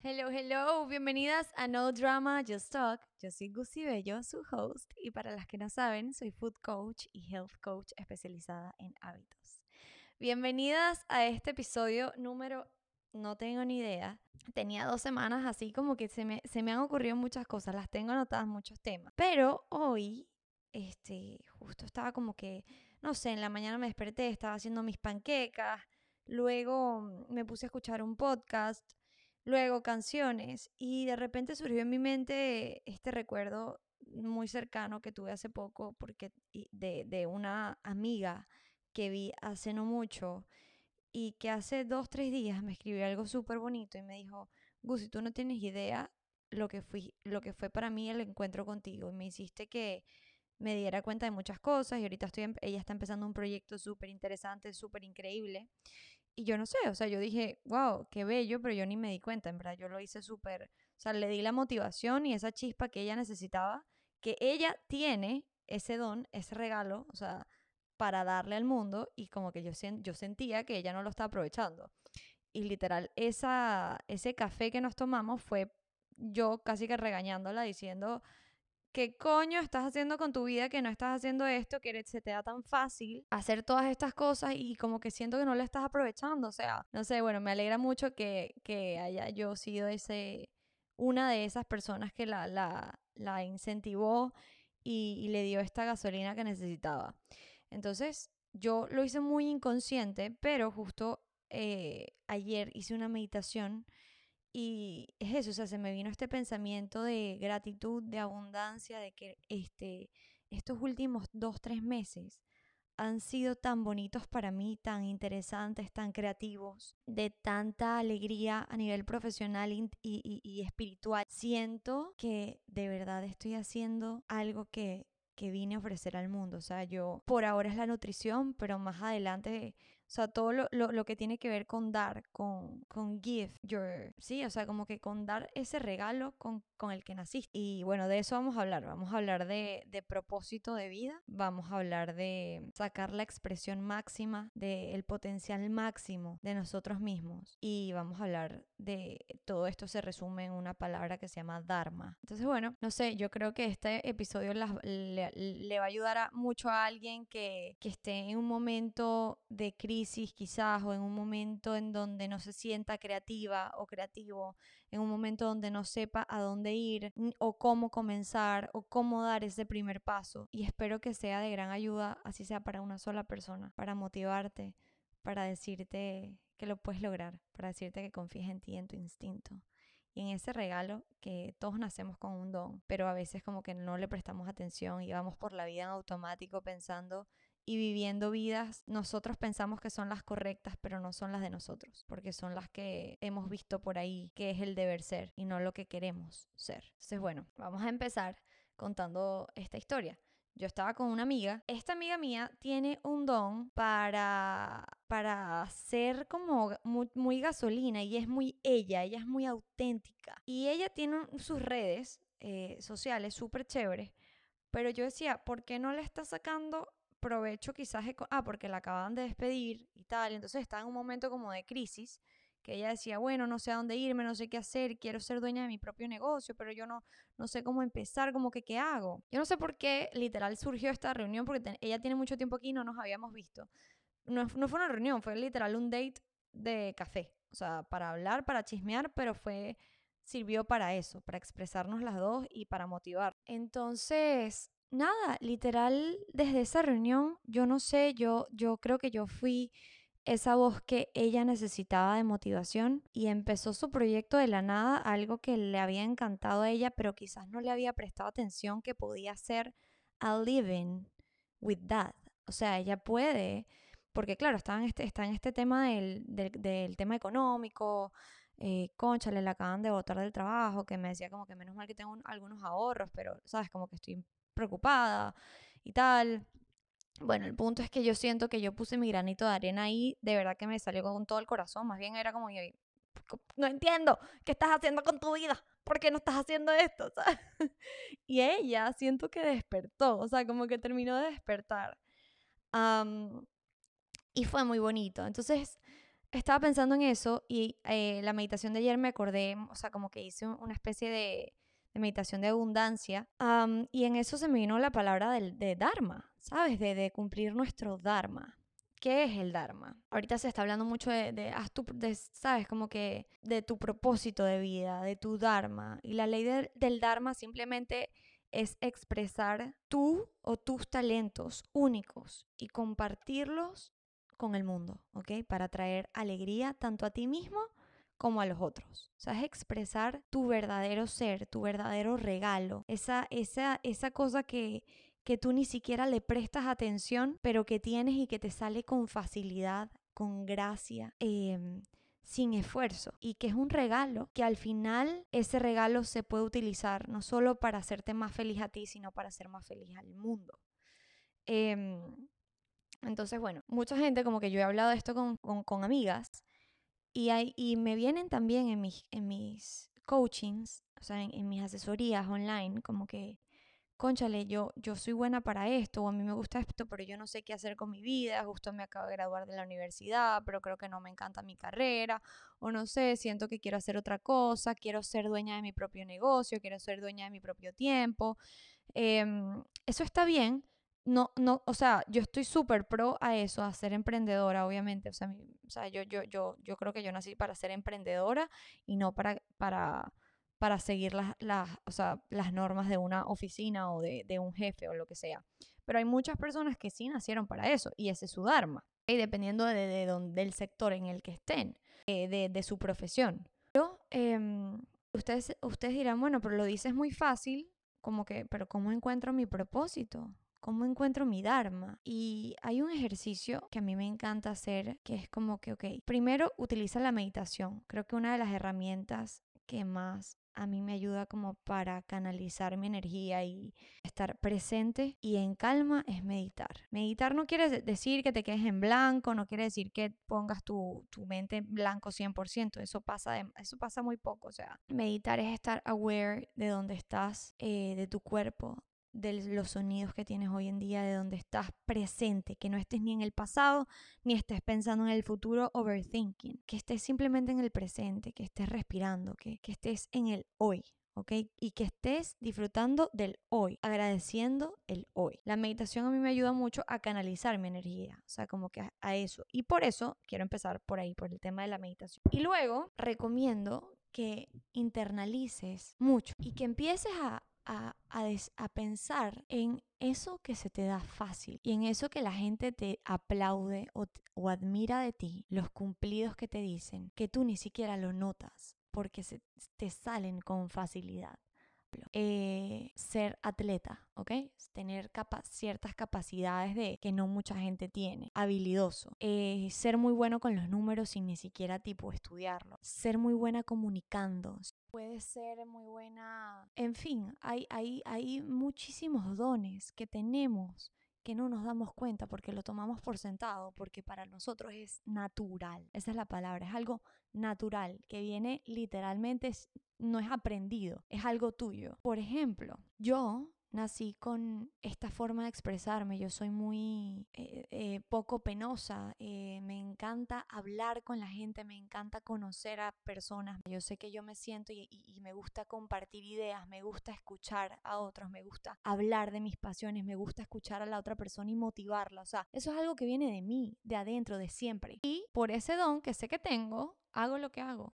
Hello, hello, bienvenidas a No Drama Just Talk. Yo soy Gucci Bello, su host, y para las que no saben, soy food coach y health coach especializada en hábitos. Bienvenidas a este episodio número, no tengo ni idea. Tenía dos semanas así como que se me, se me han ocurrido muchas cosas, las tengo anotadas muchos temas. Pero hoy, este, justo estaba como que, no sé, en la mañana me desperté, estaba haciendo mis panquecas, luego me puse a escuchar un podcast luego canciones y de repente surgió en mi mente este recuerdo muy cercano que tuve hace poco porque de, de una amiga que vi hace no mucho y que hace dos, tres días me escribió algo súper bonito y me dijo, Gusi, tú no tienes idea lo que, fui, lo que fue para mí el encuentro contigo y me hiciste que me diera cuenta de muchas cosas y ahorita estoy, em, ella está empezando un proyecto súper interesante, súper increíble y yo no sé, o sea, yo dije, wow, qué bello, pero yo ni me di cuenta, en verdad, yo lo hice súper, o sea, le di la motivación y esa chispa que ella necesitaba, que ella tiene ese don, ese regalo, o sea, para darle al mundo y como que yo, yo sentía que ella no lo estaba aprovechando. Y literal, esa, ese café que nos tomamos fue yo casi que regañándola diciendo, ¿qué coño estás haciendo con tu vida que no estás haciendo esto, que se te da tan fácil hacer todas estas cosas y como que siento que no lo estás aprovechando? O sea, no sé, bueno, me alegra mucho que, que haya yo sido ese, una de esas personas que la, la, la incentivó y, le dio esta gasolina que necesitaba. Entonces, yo lo hice muy inconsciente, pero justo eh, ayer hice una meditación y es eso, o sea, se me vino este pensamiento de gratitud, de abundancia, de que este, estos últimos dos, tres meses han sido tan bonitos para mí, tan interesantes, tan creativos, de tanta alegría a nivel profesional y, y, y espiritual. Siento que de verdad estoy haciendo algo que, que vine a ofrecer al mundo. O sea, yo por ahora es la nutrición, pero más adelante o sea, todo lo, lo, que tiene que ver con dar, con, con give your, sí, o sea, como que con dar ese regalo con, con el que naciste. Y bueno, de eso vamos a hablar. Vamos a hablar de, de propósito de vida, vamos a hablar de sacar la expresión máxima, del potencial máximo de nosotros mismos. Y vamos a hablar de todo esto se resume en una palabra que se llama Dharma. Entonces, bueno, no sé, yo creo que este episodio le, le, va a ayudar a, mucho a alguien que, que esté en un momento de crisis quizás o en un momento en donde no se sienta creativa o creativo, en un momento donde no sepa a dónde ir o cómo comenzar o cómo dar ese primer paso. Y espero que sea de gran ayuda, así sea para una sola persona, para motivarte, para decirte que lo puedes lograr, para decirte que confíes en ti, en tu instinto y en ese regalo que todos nacemos con un don, pero a veces como que no le prestamos atención y vamos por la vida en automático pensando y viviendo vidas, nosotros pensamos que son las correctas, pero no son las de nosotros, porque son las que hemos visto por ahí, que es el deber ser y no lo que queremos ser. Entonces, bueno, vamos a empezar contando esta historia. Yo estaba con una amiga. Esta amiga mía tiene un don para, para ser como muy, muy gasolina y es muy ella, ella es muy auténtica. Y ella tiene sus redes eh, sociales súper chéveres. Pero yo decía, ¿por qué no le está sacando provecho quizás, ah, porque la acaban de despedir y tal, entonces está en un momento como de crisis, que ella decía, bueno, no sé a dónde irme, no sé qué hacer, quiero ser dueña de mi propio negocio, pero yo no, no sé cómo empezar, como que qué hago. Yo no sé por qué literal surgió esta reunión, porque ella tiene mucho tiempo aquí y no nos habíamos visto. No, no fue una reunión, fue literal un date de café, o sea, para hablar, para chismear, pero fue sirvió para eso, para expresarnos las dos y para motivar. Entonces, nada, literal, desde esa reunión, yo no sé, yo, yo creo que yo fui esa voz que ella necesitaba de motivación y empezó su proyecto de la nada, algo que le había encantado a ella, pero quizás no le había prestado atención que podía ser a living with that. O sea, ella puede, porque claro, está en este, está en este tema del, del, tema económico, eh, concha, le acaban de botar del trabajo, que me decía como que menos mal que tengo algunos ahorros, pero, ¿sabes? Como que estoy preocupada y tal. Bueno, el punto es que yo siento que yo puse mi granito de arena ahí, de verdad que me salió con todo el corazón, más bien era como, yo, no entiendo, ¿qué estás haciendo con tu vida? ¿Por qué no estás haciendo esto? Y ella siento que despertó, o sea, como que terminó de despertar. y fue muy bonito. Entonces, estaba pensando en eso y eh, la meditación de ayer me acordé, o sea, como que hice una especie de, meditación de abundancia y en eso se me vino la palabra de Dharma, ¿sabes? De, de cumplir nuestro Dharma. ¿Qué es el Dharma? Ahorita se está hablando mucho de, de, ¿sabes? Como que de tu propósito de vida, de tu Dharma. Y la ley del Dharma simplemente es expresar tú o tus talentos únicos y compartirlos con el mundo, ¿ok? Para traer alegría tanto a ti mismo como a los otros. O sea, es expresar tu verdadero ser, tu verdadero regalo, esa, esa, esa cosa que, que tú ni siquiera le prestas atención, pero que tienes y que te sale con facilidad, con gracia, em, sin esfuerzo. Y que es un regalo, que al final ese regalo se puede utilizar no solo para hacerte más feliz a ti, sino para hacer más feliz al mundo. Em, entonces, bueno, mucha gente, como que yo he hablado esto con, amigas, y, hay, y me vienen también en mis, en mis coachings, o sea, en mis asesorías online, como que conchale, yo, yo soy buena para esto, o a mí me gusta esto, pero yo no sé qué hacer con mi vida, justo me acabo de graduar de la universidad, pero creo que no me encanta mi carrera, o no sé, siento que quiero hacer otra cosa, quiero ser dueña de mi propio negocio, quiero ser dueña de mi propio tiempo. Em, eso está bien. No, no, o sea, yo estoy súper pro a eso, a ser emprendedora, obviamente. O sea, o sea yo, yo, yo, yo creo que yo nací para ser emprendedora y no para, para, para seguir las, las, o sea, las normas de una oficina o de, de, un jefe o lo que sea. Pero hay muchas personas que sí nacieron para eso y ese es su dharma, y dependiendo de, de, del sector en el que estén, eh, de, de, su profesión. Pero em, ustedes, ustedes dirán, bueno, pero lo dices muy fácil, como que, pero ¿cómo encuentro mi propósito? ¿Cómo encuentro mi Dharma? Y hay un ejercicio que a mí me encanta hacer, que es como que, ok, primero utiliza la meditación. Creo que una de las herramientas que más a mí me ayuda como para canalizar mi energía y estar presente y en calma es meditar. Meditar no quiere decir que te quedes en blanco, no quiere decir que pongas tu, mente en blanco 100%, eso pasa, eso pasa muy poco, o sea, meditar es estar aware de dónde estás, eh, de tu cuerpo, de los sonidos que tienes hoy en día, de donde estás presente, que no estés ni en el pasado, ni estés pensando en el futuro, overthinking, que estés simplemente en el presente, que estés respirando, que, que estés en el hoy. ¿ok? Y que estés disfrutando del hoy, agradeciendo el hoy. La meditación a mí me ayuda mucho a canalizar mi energía, o sea, como que a eso. Y por eso quiero empezar por ahí, por el tema de la meditación. Y luego recomiendo que internalices mucho y que empieces a, a, pensar en eso que se te da fácil y en eso que la gente te aplaude o, o admira de ti, los cumplidos que te dicen, que tú ni siquiera lo notas porque se, te salen con facilidad. Eh, ser atleta, ¿ok? Tener ciertas capacidades de que no mucha gente tiene. Habilidoso. Eh, ser muy bueno con los números sin ni siquiera tipo estudiarlo. Ser muy buena comunicando. Puede ser muy buena. En fin, hay, hay, hay muchísimos dones que tenemos que no nos damos cuenta porque lo tomamos por sentado, porque para nosotros es natural. Esa es la palabra, es algo natural, que viene literalmente, no es aprendido, es algo tuyo. Por ejemplo, yo nací con esta forma de expresarme. Yo soy muy eh, eh, poco penosa. Eh, me encanta hablar con la gente, me encanta conocer a personas. Yo sé que yo me siento y, y, me gusta compartir ideas, me gusta escuchar a otros, me gusta hablar de mis pasiones, me gusta escuchar a la otra persona y motivarla. O sea, eso es algo que viene de mí, de adentro, de siempre. Y por ese don que sé que tengo, hago lo que hago.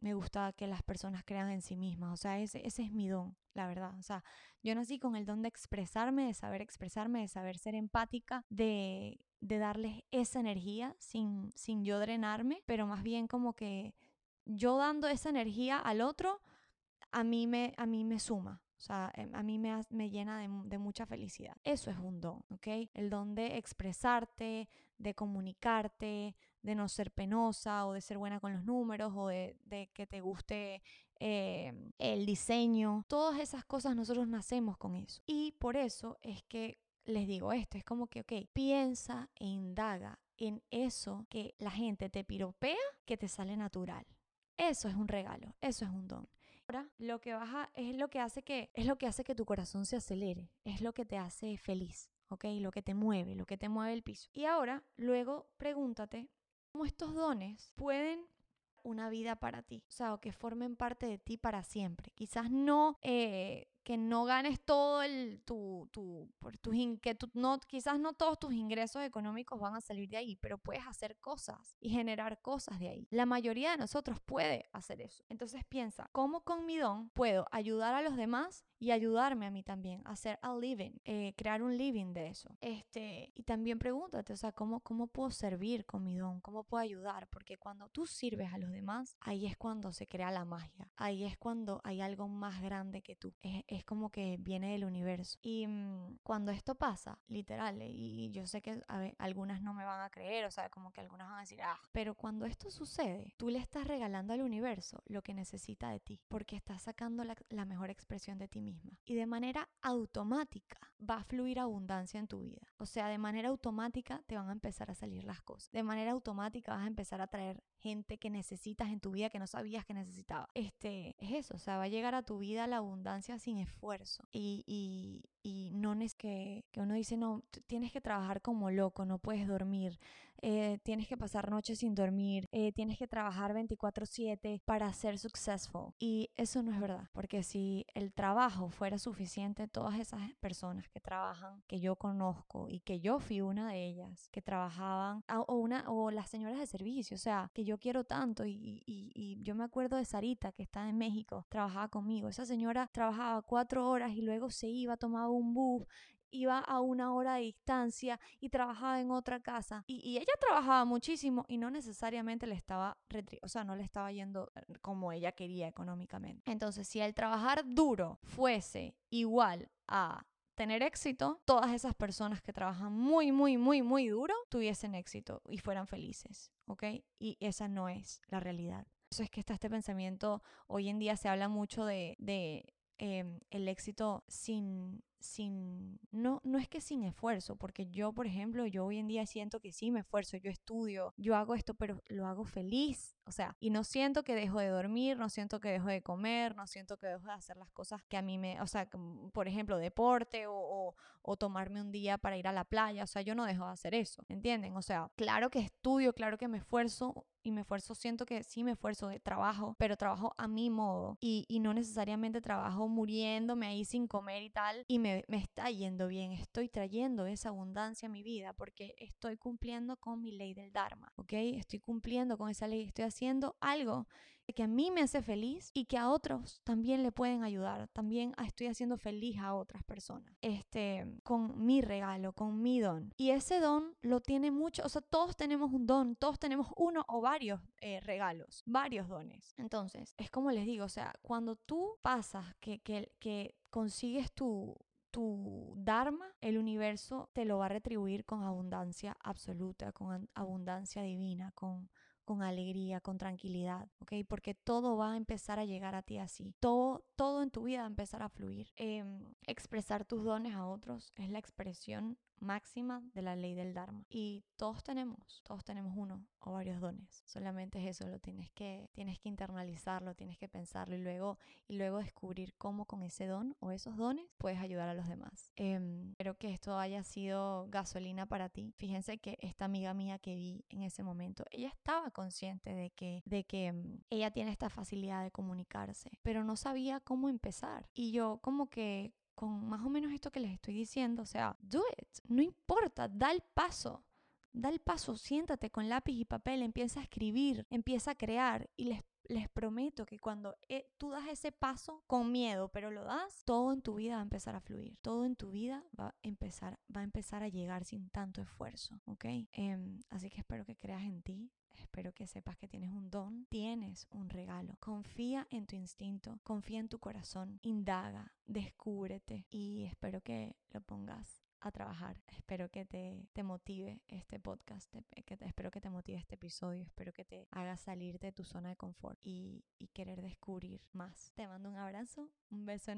Me gusta que las personas crean en sí mismas, o sea, ese, ese es mi don, la verdad, o sea, yo nací con el don de expresarme, de saber expresarme, de saber ser empática, de, de darles esa energía sin, sin yo drenarme, pero más bien como que yo dando esa energía al otro, a mí me, a mí me suma, o sea, em, a mí me, me llena de, de, mucha felicidad. Eso es un don, ¿ok? El don de expresarte, de comunicarte, de no ser penosa o de ser buena con los números o de, que te guste eh, el diseño. Todas esas cosas nosotros nacemos con eso. Y por eso es que les digo esto, es como que, ok, piensa e indaga en eso que la gente te piropea que te sale natural. Eso es un regalo, eso es un don. Ahora, lo que baja es lo que hace que es lo que hace que tu corazón se acelere, es lo que te hace feliz, ¿ok? Lo que te mueve, lo que te mueve el piso. Y ahora, luego pregúntate estos dones pueden una vida para ti, o sea, o que formen parte de ti para siempre. Quizás no eh, que no ganes todo el tu, tu por tus que no quizás no todos tus ingresos económicos van a salir de ahí, pero puedes hacer cosas y generar cosas de ahí. La mayoría de nosotros puede hacer eso. Entonces piensa, ¿cómo con mi don puedo ayudar a los demás y ayudarme a mí también a hacer a living, eh, crear un living de eso. Este, y también pregúntate, o sea, ¿cómo, ¿cómo puedo servir con mi don? ¿Cómo puedo ayudar? Porque cuando tú sirves a los demás, ahí es cuando se crea la magia. Ahí es cuando hay algo más grande que tú. Es, es como que viene del universo. Y mm, cuando esto pasa, literal, y yo sé que algunas no me van a creer, o sea, como que algunas van a decir, ah, pero cuando esto sucede, tú le estás regalando al universo lo que necesita de ti, porque estás sacando la, la mejor expresión de ti y de manera automática va a fluir abundancia en tu vida. O sea, de manera automática te van a empezar a salir las cosas. De manera automática vas a empezar a traer gente que necesitas en tu vida que no sabías que necesitaba. Este, es eso, o sea, va a llegar a tu vida la abundancia sin esfuerzo. Y, y, y no es que, que uno dice, no, tienes que trabajar como loco, no puedes dormir, eh, tienes que pasar noches sin dormir, eh, tienes que trabajar 24/7 para ser successful. Y eso no es verdad, porque si el trabajo fuera suficiente, todas esas personas que trabajan, que yo conozco y que yo fui una de ellas, que trabajaban, o, una, o las señoras de servicio, o sea, que yo quiero tanto y, yo me acuerdo de Sarita, que está en México, trabajaba conmigo. Esa señora trabajaba cuatro horas y luego se iba, tomaba un bus iba a una hora de distancia y trabajaba en otra casa. Y, ella trabajaba muchísimo y no necesariamente le estaba, o sea, no le estaba yendo eh, como ella quería económicamente. Entonces, si el trabajar duro fuese igual a tener éxito, todas esas personas que trabajan muy, muy, muy, muy duro tuviesen éxito y fueran felices, ¿ok? Y esa no es la realidad. Eso es que está este pensamiento, hoy en día se habla mucho de, de em, el éxito sin sin, no, no es que sin esfuerzo, porque yo, por ejemplo, yo hoy en día siento que sí me esfuerzo, yo estudio, yo hago esto, pero lo hago feliz, o sea, y no siento que dejo de dormir, no siento que dejo de comer, no siento que dejo de hacer las cosas que a mí me, o sea, por ejemplo, deporte o, o, tomarme un día para ir a la playa, o sea, yo no dejo de hacer eso, ¿entienden? O sea, claro que estudio, claro que me esfuerzo y me esfuerzo, siento que sí me esfuerzo de trabajo, pero trabajo a mi modo y, y no necesariamente trabajo muriéndome ahí sin comer y tal y me me, está yendo bien, estoy trayendo esa abundancia a mi vida porque estoy cumpliendo con mi ley del Dharma, ¿ok? Estoy cumpliendo con esa ley, estoy haciendo algo que a mí me hace feliz y que a otros también le pueden ayudar. También estoy haciendo feliz a otras personas. Este, con mi regalo, con mi don. Y ese don lo tiene mucho, o sea, todos tenemos un don, todos tenemos uno o varios eh, regalos, varios dones. Entonces, es como les digo, o sea, cuando tú pasas que, que, que consigues tu, tu Dharma, el universo te lo va a retribuir con abundancia absoluta, con abundancia divina, con, con alegría, con tranquilidad. Porque todo va a empezar a llegar a ti así. Todo, todo en tu vida va a empezar a fluir. Em, expresar tus dones a otros es la expresión máxima de la ley del Dharma. Y todos tenemos, todos tenemos uno o varios dones. Solamente es eso, lo tienes que, tienes que internalizarlo, tienes que pensarlo y luego, y luego descubrir cómo con ese don o esos dones puedes ayudar a los demás. Eh, espero que esto haya sido gasolina para ti. Fíjense que esta amiga mía que vi en ese momento, ella estaba consciente de que, de que mm, ella tiene esta facilidad de comunicarse, pero no sabía cómo empezar. Y yo como que con más o menos esto que les estoy diciendo, o sea, do it, no importa, da el paso. Da el paso, siéntate con lápiz y papel, empieza a escribir, empieza a crear y les, les prometo que cuando eh, tú das ese paso con miedo, pero lo das, todo en tu vida va a empezar a fluir. Todo en tu vida va a empezar, va a, empezar a llegar sin tanto esfuerzo, ¿ok? Em, así que espero que creas en ti, Espero que sepas que tienes un don, tienes un regalo. Confía en tu instinto, confía en tu corazón, indaga, descúbrete y espero que lo pongas a trabajar. Espero que te, te motive este podcast, que espero que te motive este episodio, espero que te haga salir de tu zona de confort y, y querer descubrir más. Te mando un abrazo, un beso enorme.